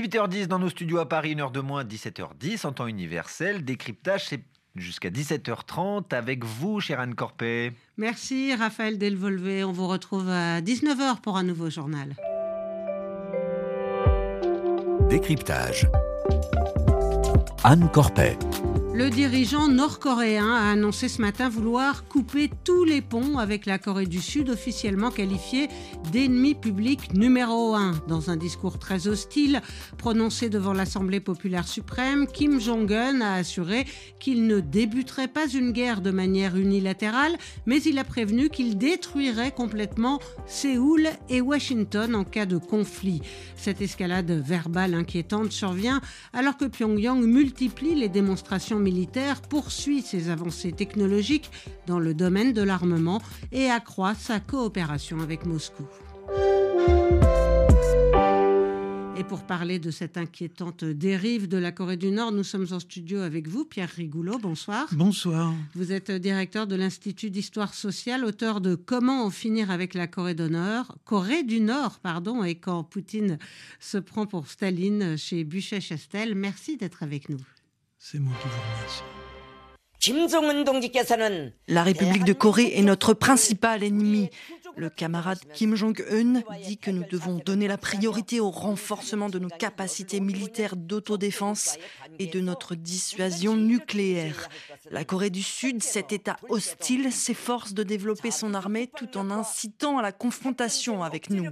18h10 dans nos studios à Paris, une heure de moins, 17h10 en temps universel. Décryptage, c'est jusqu'à 17h30 avec vous, chère Anne Corpet. Merci Raphaël Delvolvé. On vous retrouve à 19h pour un nouveau journal. Décryptage. Anne Corpet. Le dirigeant nord-coréen a annoncé ce matin vouloir couper tous les ponts avec la Corée du Sud, officiellement qualifiée d'ennemi public numéro un. Dans un discours très hostile prononcé devant l'Assemblée populaire suprême, Kim Jong-un a assuré qu'il ne débuterait pas une guerre de manière unilatérale, mais il a prévenu qu'il détruirait complètement Séoul et Washington en cas de conflit. Cette escalade verbale inquiétante survient alors que Pyongyang multiplie les démonstrations militaires militaire poursuit ses avancées technologiques dans le domaine de l'armement et accroît sa coopération avec Moscou. Et pour parler de cette inquiétante dérive de la Corée du Nord, nous sommes en studio avec vous, Pierre Rigoulot. Bonsoir. Bonsoir. Vous êtes directeur de l'Institut d'histoire sociale, auteur de Comment en finir avec la Corée du Nord, Corée du Nord, pardon, et quand Poutine se prend pour Staline chez Buchet-Chastel. Merci d'être avec nous. C'est moi qui vous remercie. La République de Corée est notre principal ennemi. Le camarade Kim Jong-un dit que nous devons donner la priorité au renforcement de nos capacités militaires d'autodéfense et de notre dissuasion nucléaire. La Corée du Sud, cet État hostile, s'efforce de développer son armée tout en incitant à la confrontation avec nous.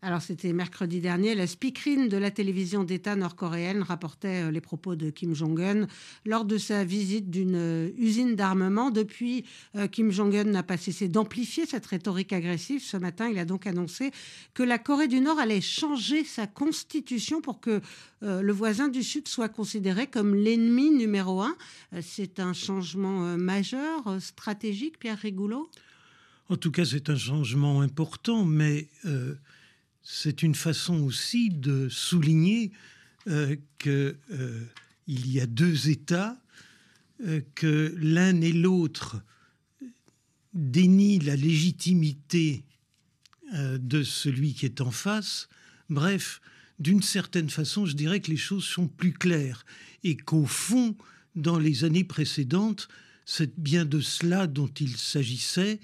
Alors c'était mercredi dernier, la speakerine de la télévision d'État nord-coréenne rapportait euh, les propos de Kim Jong-un lors de sa visite d'une euh, usine d'armement. Depuis, euh, Kim Jong-un n'a pas cessé d'amplifier cette rhétorique agressive. Ce matin, il a donc annoncé que la Corée du Nord allait changer sa constitution pour que le voisin du Sud soit considéré comme l'ennemi numéro un. C'est un changement majeur, stratégique, Pierre Rigoulot? En tout cas, c'est un changement important, mais c'est une façon aussi de souligner euh, qu'il euh, y a deux États, euh, que l'un et l'autre dénient la légitimité de celui qui est en face. Bref, d'une certaine façon, je dirais que les choses sont plus claires et qu'au fond, dans les années précédentes, c'est bien de cela dont il s'agissait,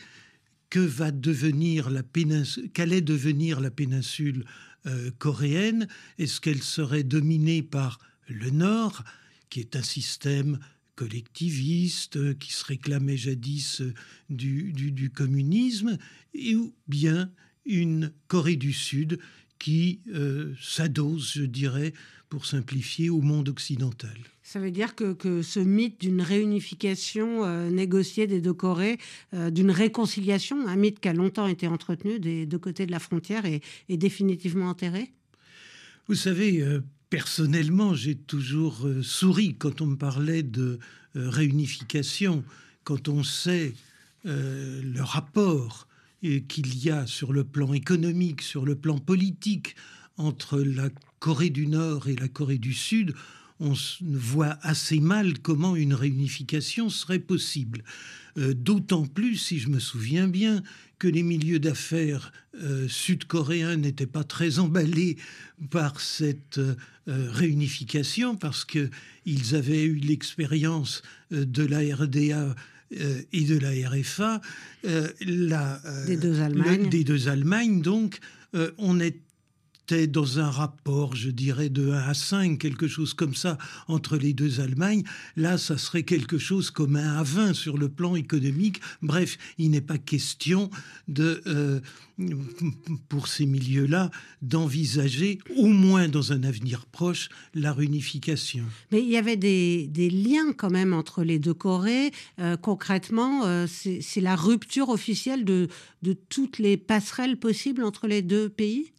que va devenir la péninsule, qu'allait devenir la péninsule euh, coréenne? Est-ce qu'elle serait dominée par le Nord, qui est un système collectiviste qui se réclamait jadis euh, du, communisme, ou bien une Corée du Sud qui euh, s'adosse, je dirais, pour simplifier, au monde occidental. Ça veut dire que, ce mythe d'une réunification euh, négociée des deux Corées, euh, d'une réconciliation, un mythe qui a longtemps été entretenu des deux côtés de la frontière, est, définitivement enterré? Vous savez, euh, personnellement, j'ai toujours souri quand on me parlait de réunification, quand on sait le rapport qu'il y a sur le plan économique, sur le plan politique, entre la Corée du Nord et la Corée du Sud, on voit assez mal comment une réunification serait possible. Euh, d'autant plus, si je me souviens bien, que les milieux d'affaires euh, sud-coréens n'étaient pas très emballés par cette euh, réunification parce qu'ils avaient eu l'expérience de la RDA et de la RFA, des, deux Allemagnes. des deux Allemagnes. Donc, on est dans un rapport, je dirais, de 1 à 5, quelque chose comme ça, entre les deux Allemagnes. Là, ça serait quelque chose comme 1 à 20 sur le plan économique. Bref, il n'est pas question de, euh, pour ces milieux-là, d'envisager, au moins dans un avenir proche, la réunification. Mais il y avait des, liens quand même entre les deux Corées. Euh, concrètement, euh, c'est la rupture officielle de toutes les passerelles possibles entre les deux pays?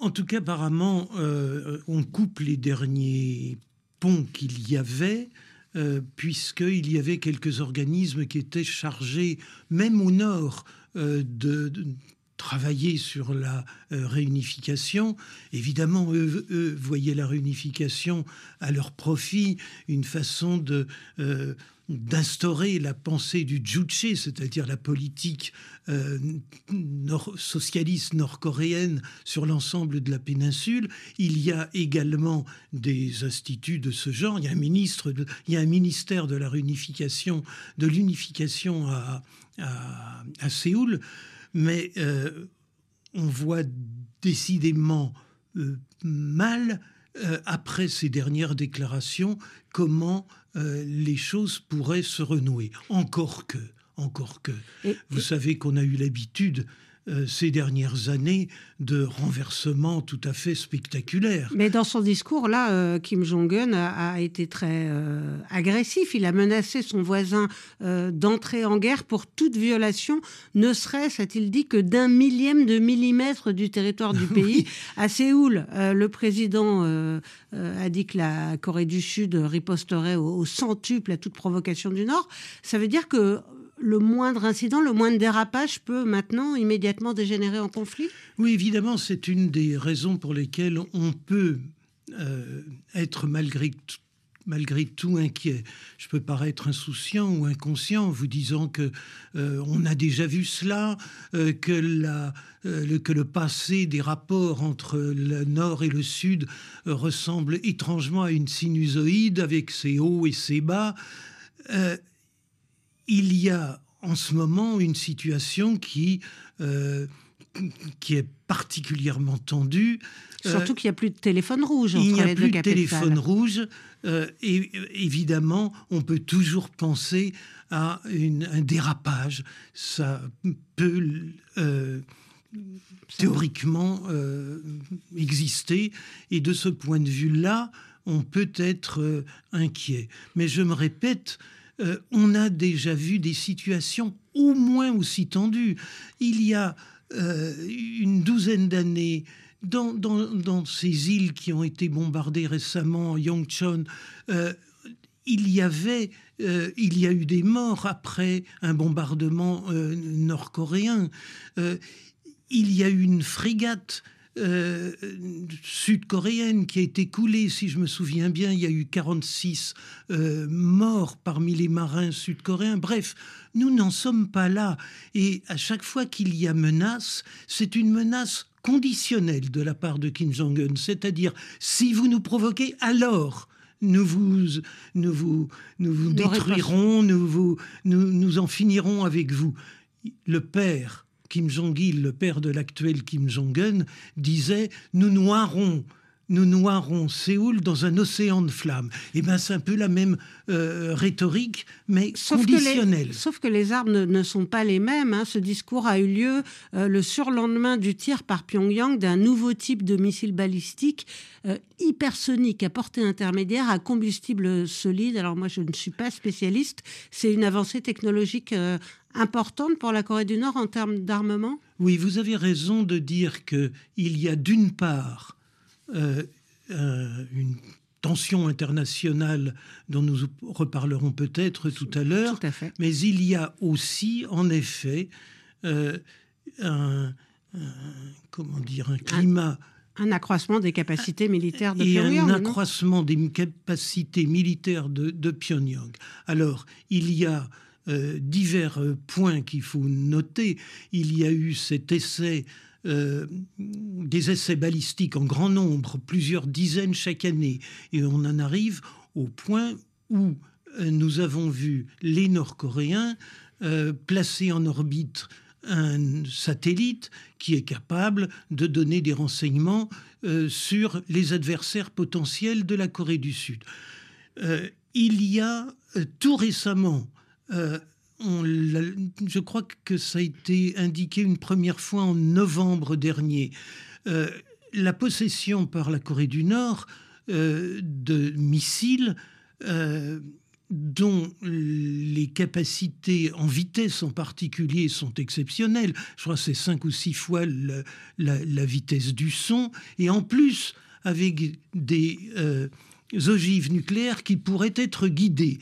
En tout cas, apparemment, euh, on coupe les derniers ponts qu'il y avait, euh, puisqu'il y avait quelques organismes qui étaient chargés, même au nord, euh, de, travailler sur la réunification. Évidemment, eux, voyaient la réunification à leur profit, une façon de d'instaurer la pensée du Juche, c'est-à-dire la politique euh, socialiste nord-coréenne sur l'ensemble de la péninsule. Il y a également des instituts de ce genre. Il y a un, ministre il y a un ministère de la réunification, de l'unification à, à, Séoul, mais euh, on voit décidément euh, mal après ces dernières déclarations, comment euh, les choses pourraient se renouer. Encore que, encore que. Vous savez qu'on a eu l'habitude euh, ces dernières années de renversements tout à fait spectaculaires. Mais dans son discours, là, euh, Kim Jong-un a, été très euh, agressif. Il a menacé son voisin d'entrer en guerre pour toute violation, ne serait-ce, a-t-il dit, que d'un millième de millimètre du territoire du pays. À Séoul, le président a dit que la Corée du Sud riposterait au, au centuple à toute provocation du Nord. Ça veut dire que le moindre incident, le moindre dérapage peut maintenant immédiatement dégénérer en conflit? Oui, évidemment, c'est une des raisons pour lesquelles on peut euh, être malgré tout inquiet. Je peux paraître insouciant ou inconscient en vous disant que euh, on a déjà vu cela, euh, que le passé des rapports entre le nord et le sud ressemble étrangement à une sinusoïde avec ses hauts et ses bas il y a en ce moment une situation qui, euh, qui est particulièrement tendue. Surtout qu'il n'y a plus de téléphone rouge entre Il n'y a plus de téléphone rouge. Euh, et évidemment, on peut toujours penser à un dérapage. Ça peut euh, théoriquement exister. Et de ce point de vue-là, on peut être inquiet. Mais je me répète, euh, on a déjà vu des situations au moins aussi tendues. Il y a euh, une douzaine d'années, dans, ces îles qui ont été bombardées récemment, Yongchon, euh, il y avait, il y a eu des morts après un bombardement nord-coréen. il y a eu une frégate euh, sud-coréenne qui a été coulée, si je me souviens bien, il y a eu 46 euh, morts parmi les marins sud-coréens. Bref, nous n'en sommes pas là. Et à chaque fois qu'il y a menace, c'est une menace conditionnelle de la part de Kim Jong-un. C'est-à-dire, si vous nous provoquez, alors nous vous, nous vous, nous vous détruirons, nous, vous, nous, nous en finirons avec vous. Le père Kim Jong-il, le père de l'actuel Kim Jong-un, disait Nous noierons nous noierons Séoul dans un océan de flammes. Eh bien, c'est un peu la même euh, rhétorique, mais conditionnelle. sauf que les armes ne, sont pas les mêmes. Hein. Ce discours a eu lieu euh, le surlendemain du tir par Pyongyang d'un nouveau type de missile balistique euh, hypersonique à portée intermédiaire à combustible solide. Alors moi, je ne suis pas spécialiste. C'est une avancée technologique importante pour la Corée du Nord en termes d'armement? Oui, vous avez raison de dire qu'il y a d'une part euh, euh, une tension internationale dont nous reparlerons peut-être tout à l'heure, mais il y a aussi, en effet, euh, un, comment dire, un climat... Un, accroissement des capacités militaires de et Pyongyang. un accroissement des capacités militaires de, de Pyongyang. Alors, il y a divers points qu'il faut noter. Il y a eu cet essai euh, des essais balistiques en grand nombre, plusieurs dizaines chaque année, et on en arrive au point où euh, nous avons vu les Nord-Coréens euh, placer en orbite un satellite qui est capable de donner des renseignements sur les adversaires potentiels de la Corée du Sud. il y a tout récemment je crois que ça a été indiqué une première fois en novembre dernier. Euh, la possession par la Corée du Nord euh, de missiles euh, dont les capacités en vitesse en particulier sont exceptionnelles. Je crois que c'est cinq ou six fois la, vitesse du son. Et en plus, avec des ogives nucléaires qui pourraient être guidées.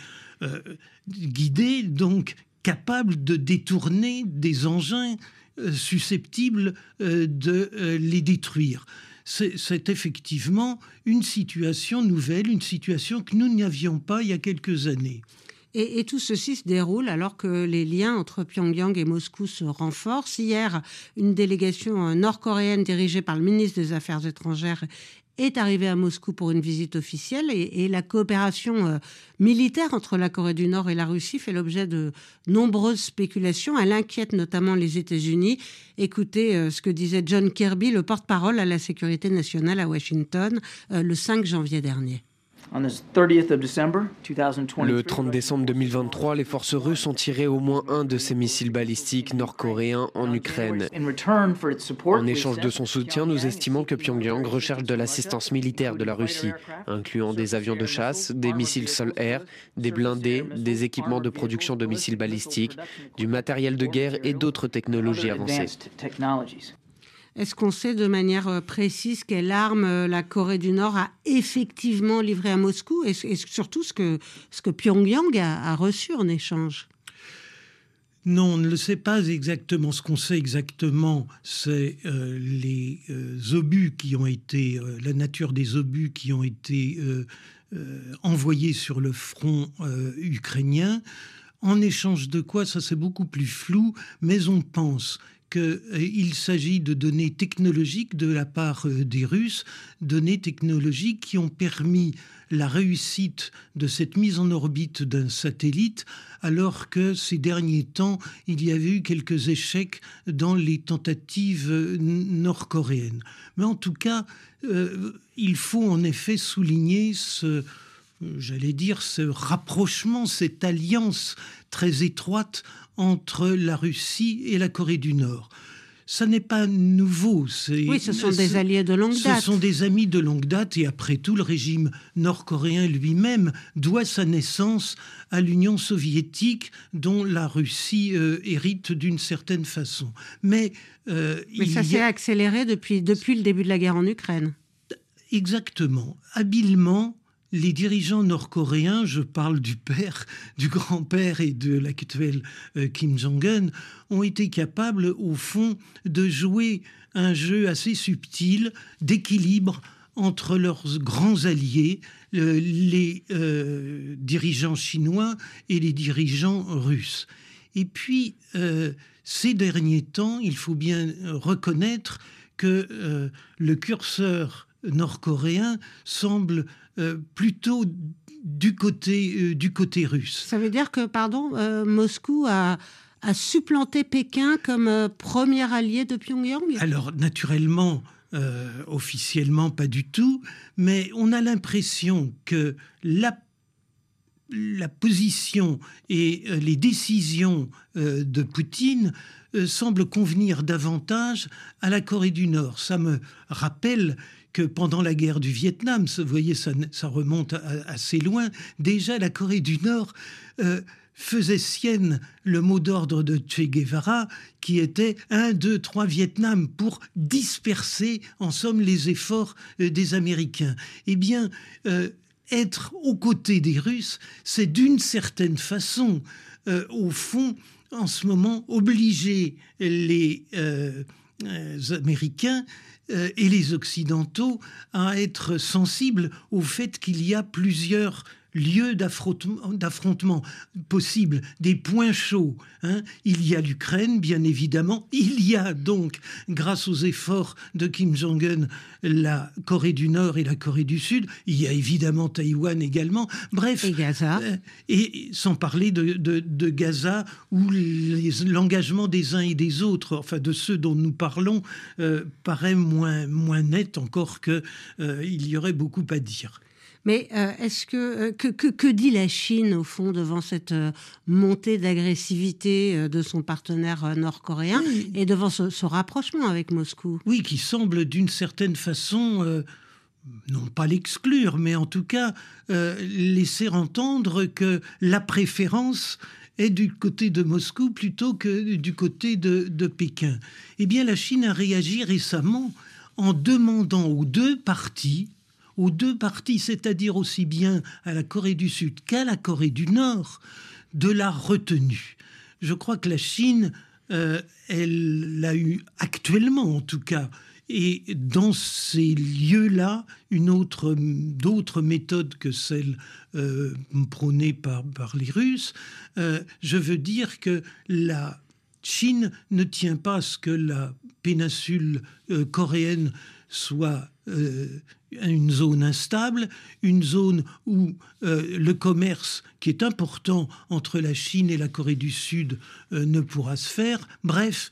Guidées donc capable de détourner des engins susceptibles de les détruire c'est effectivement une situation nouvelle, une situation que nous n'avions pas il y a quelques années. Et, tout ceci se déroule alors que les liens entre Pyongyang et Moscou se renforcent. Hier, une délégation nord-coréenne dirigée par le ministre des Affaires étrangères est arrivé à Moscou pour une visite officielle et, la coopération euh, militaire entre la Corée du Nord et la Russie fait l'objet de nombreuses spéculations. Elle inquiète notamment les États-Unis. Écoutez euh, ce que disait John Kirby, le porte-parole à la sécurité nationale à Washington, euh, le 5 janvier dernier. Le 30 décembre 2023, les forces russes ont tiré au moins un de ces missiles balistiques nord-coréens en Ukraine. En échange de son soutien, nous estimons que Pyongyang recherche de l'assistance militaire de la Russie, incluant des avions de chasse, des missiles sol-air, des blindés, des équipements de production de missiles balistiques, du matériel de guerre et d'autres technologies avancées. Est-ce qu'on sait de manière euh, précise quelle arme euh, la Corée du Nord a effectivement livré à Moscou et, surtout ce que, ce que Pyongyang a, reçu en échange? Non, on ne le sait pas exactement. Ce qu'on sait exactement, c'est euh, les obus qui ont été, la nature des obus qui ont été envoyés sur le front ukrainien. En échange de quoi, ça c'est beaucoup plus flou, mais on pense qu'il euh, s'agit de données technologiques de la part euh, des Russes, données technologiques qui ont permis la réussite de cette mise en orbite d'un satellite, alors que ces derniers temps, il y avait eu quelques échecs dans les tentatives euh, nord-coréennes. Mais en tout cas, il faut en effet souligner ce, j'allais dire, ce rapprochement, cette alliance très étroite entre la Russie et la Corée du Nord. Ça n'est pas nouveau. Oui, ce sont des alliés de longue date. Ce sont des amis de longue date et après tout, le régime nord-coréen lui-même doit sa naissance à l'Union soviétique dont la Russie euh, hérite d'une certaine façon. Mais, euh, Mais ça s'est accéléré depuis, depuis le début de la guerre en Ukraine. Exactement. Habilement, les dirigeants nord-coréens, je parle du père, du grand-père et de l'actuel euh, Kim Jong-un, ont été capables, au fond, de jouer un jeu assez subtil d'équilibre entre leurs grands alliés, euh, les euh, dirigeants chinois et les dirigeants russes. Et puis, ces derniers temps, il faut bien reconnaître que le curseur nord-coréen semble euh, plutôt du côté, euh, du côté russe. Ça veut dire que, pardon, euh, Moscou a, a, supplanté Pékin comme premier allié de Pyongyang? Alors, naturellement, officiellement, pas du tout, mais on a l'impression que la la position et les décisions de Poutine semblent convenir davantage à la Corée du Nord. Ça me rappelle que pendant la guerre du Vietnam, vous voyez, ça, remonte assez loin, déjà la Corée du Nord euh, faisait sienne le mot d'ordre de Che Guevara, qui était 1, 2, 3 Vietnam, pour disperser, en somme, les efforts euh, des Américains. Eh bien, euh, être aux côtés des Russes, c'est d'une certaine façon, au fond, en ce moment, obliger les Américains euh, et les Occidentaux à être sensibles au fait qu'il y a plusieurs lieux d'affrontement possibles, des points chauds. Hein. Il y a l'Ukraine, bien évidemment. Il y a donc, grâce aux efforts de Kim Jong-un, la Corée du Nord et la Corée du Sud. Il y a évidemment Taïwan également. Bref. Et Gaza. Euh, et sans parler de, Gaza, où l'engagement des uns et des autres, enfin de ceux dont nous parlons, euh, paraît moins, moins net encore qu'il euh, il y aurait beaucoup à dire. Mais euh, est-ce euh, que, que, dit la Chine au fond devant cette euh, montée d'agressivité de son partenaire nord-coréen et devant ce, rapprochement avec Moscou? Oui, qui semble d'une certaine façon non pas l'exclure, mais en tout cas laisser entendre que la préférence est du côté de Moscou plutôt que du côté de, de Pékin. Eh bien, la Chine a réagi récemment en demandant aux deux parties aux deux parties, c'est-à-dire aussi bien à la Corée du Sud qu'à la Corée du Nord, de la retenue. Je crois que la Chine elle a eu actuellement, en tout cas, et dans ces lieux-là, une autre, d'autres méthodes que celles euh, prônées par, par les Russes, euh, je veux dire que la Chine ne tient pas à ce que la péninsule euh, coréenne soit une zone instable, une zone où le commerce qui est important entre la Chine et la Corée du Sud ne pourra se faire. Bref,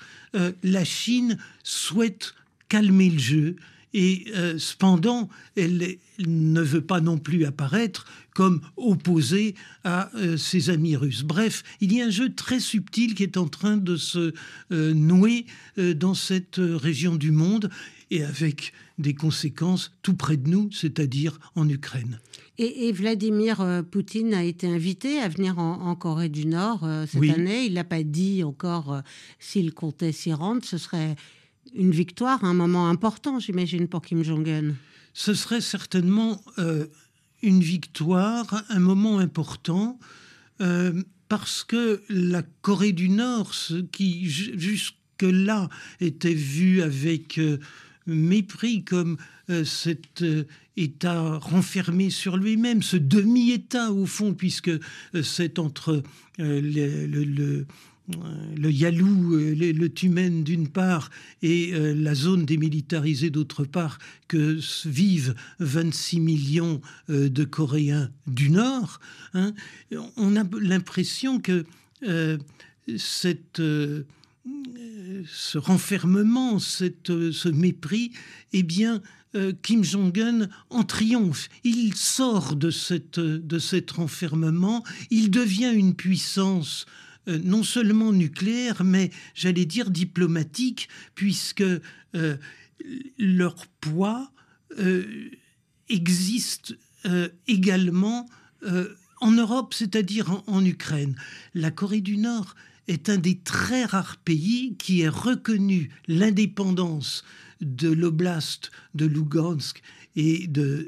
la Chine souhaite calmer le jeu. Et euh, cependant, elle, ne veut pas non plus apparaître comme opposée à euh, ses amis russes. Bref, il y a un jeu très subtil qui est en train de se euh, nouer dans cette région du monde et avec des conséquences tout près de nous, c'est-à-dire en Ukraine. Et, Vladimir Poutine a été invité à venir en, Corée du Nord cette année. Il n'a pas dit encore s'il comptait s'y rendre. Ce serait une victoire, un moment important, j'imagine, pour Kim Jong-un. Ce serait certainement euh, une victoire, un moment important, euh, parce que la Corée du Nord, ce qui jusque-là était vu avec euh, mépris comme cet État renfermé sur lui-même, ce demi-État au fond, puisque c'est entre le le Yalou, euh, le, Tumen d'une part et euh, la zone démilitarisée d'autre part que vivent 26 millions euh, de Coréens du Nord, hein, on a l'impression que cette, ce renfermement, cette, ce mépris, eh bien, Kim Jong-un en triomphe. Il sort de, cette, de cet renfermement, il devient une puissance euh, non seulement nucléaire, mais j'allais dire diplomatique, puisque euh, leur poids euh, existe également en Europe, c'est-à-dire en, Ukraine. La Corée du Nord est un des très rares pays qui ait reconnu l'indépendance de l'oblast de Lugansk et de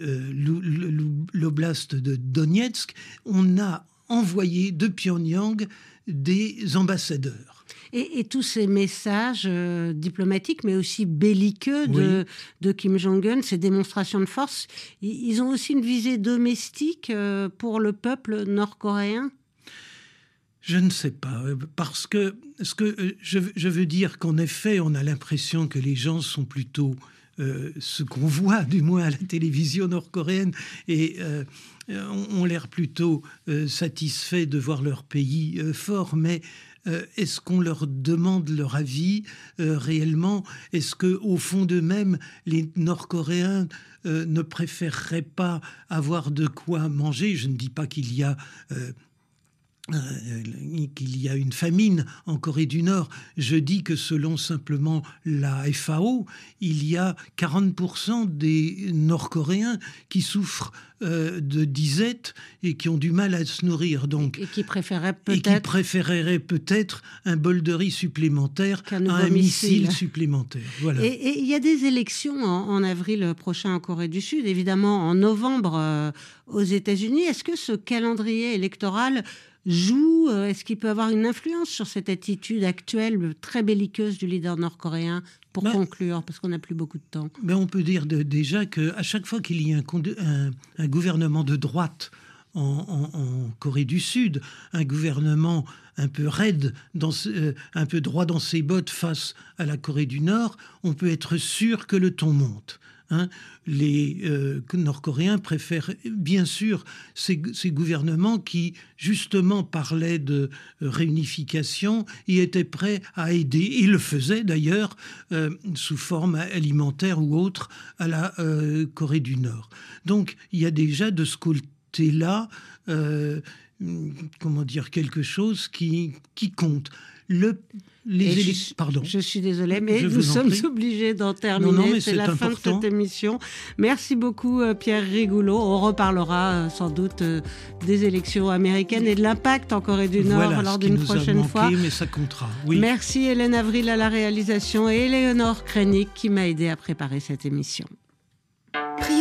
l'oblast de Donetsk. On a envoyé de Pyongyang des ambassadeurs. Et, tous ces messages euh, diplomatiques, mais aussi belliqueux de, Kim Jong-un, ces démonstrations de force, ils ont aussi une visée domestique euh, pour le peuple nord-coréen? Je ne sais pas, parce que, ce que je, veux dire qu'en effet, on a l'impression que les gens sont plutôt euh, ce qu'on voit du moins à la télévision nord-coréenne et euh, ont l'air plutôt euh, satisfaits de voir leur pays euh, fort, mais est-ce qu'on leur demande leur avis réellement? Est-ce que au fond d'eux-mêmes, les Nord-Coréens ne préféreraient pas avoir de quoi manger? Je ne dis pas qu'il y a euh, qu'il y a une famine en Corée du Nord. Je dis que selon simplement la FAO, il y a 40% des Nord-Coréens qui souffrent euh, de disette et qui ont du mal à se nourrir. Donc, et qui préféreraient peut-être peut-être un bol de riz supplémentaire à un missile, supplémentaire. Voilà. Et il y a des élections en, avril prochain en Corée du Sud, évidemment en novembre euh, aux États-Unis. Est-ce que ce calendrier électoral joue euh, Est-ce qu'il peut avoir une influence sur cette attitude actuelle très belliqueuse du leader nord-coréen Pour ben, conclure, parce qu'on n'a plus beaucoup de temps? Mais on peut dire de, déjà qu'à chaque fois qu'il y a un, un, gouvernement de droite en, Corée du Sud, un gouvernement un peu raide, dans, euh, un peu droit dans ses bottes face à la Corée du Nord, on peut être sûr que le ton monte. Hein. les euh, Nord-Coréens préfèrent bien sûr ces, gouvernements qui justement parlaient de réunification et étaient prêts à aider, et le faisaient d'ailleurs euh, sous forme alimentaire ou autre à la euh, Corée du Nord. Donc il y a déjà de ce côté-là, comment dire, quelque chose qui, qui compte. Le je, pardon. Je suis désolée, mais nous sommes obligés d'en terminer. C'est la fin de cette émission. Merci beaucoup, euh, Pierre Rigoulot. On reparlera euh, sans doute euh, des élections américaines et de l'impact en Corée du Nord lors d'une prochaine fois. Mais ça comptera. Merci Hélène Avril à la réalisation et Éléonore Krenik qui m'a aidé à préparer cette émission.